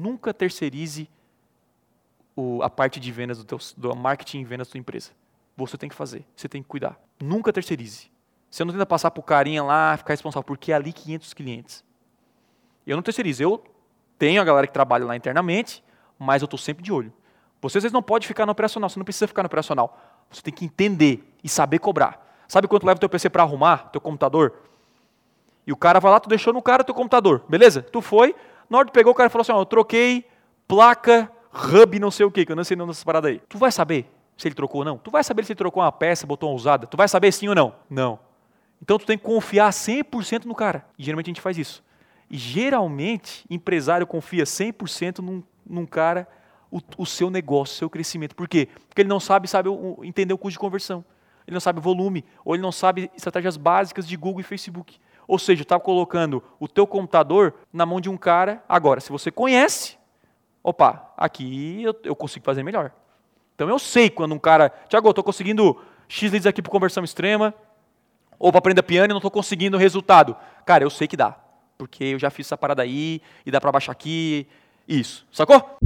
nunca terceirize o, a parte de vendas do, teu, do marketing e vendas da tua empresa. Você tem que fazer, você tem que cuidar. Nunca terceirize. Você não tenta passar para o carinha lá, ficar responsável, porque é ali 500 clientes. Eu não terceirizo, eu tenho a galera que trabalha lá internamente, mas eu estou sempre de olho. Você às vezes não pode ficar no operacional, você não precisa ficar no operacional. Você tem que entender e saber cobrar. Sabe quanto leva o teu PC para arrumar, teu computador? E o cara vai lá, tu deixou no cara teu computador, beleza? Tu foi, na hora que pegou, o cara falou assim, ó, eu troquei placa, hub, não sei o que, que eu não sei não nessas paradas aí. Tu vai saber se ele trocou ou não? Tu vai saber se ele trocou uma peça, botou uma usada? Tu vai saber sim ou não? Não. Então tu tem que confiar 100% no cara. E geralmente a gente faz isso. E geralmente, empresário confia 100% num, num cara, o, o, seu negócio, o seu crescimento. Por quê? Porque ele não sabe, sabe entender o custo de conversão. Ele não sabe volume, ou ele não sabe estratégias básicas de Google e Facebook. Ou seja, está colocando o teu computador na mão de um cara. Agora, se você conhece, opa, aqui eu, eu consigo fazer melhor. Então eu sei quando um cara, Tiago, estou conseguindo X leads aqui para conversão extrema, ou para aprender piano e não estou conseguindo o resultado. Cara, eu sei que dá, porque eu já fiz essa parada aí, e dá para baixar aqui, isso. Sacou?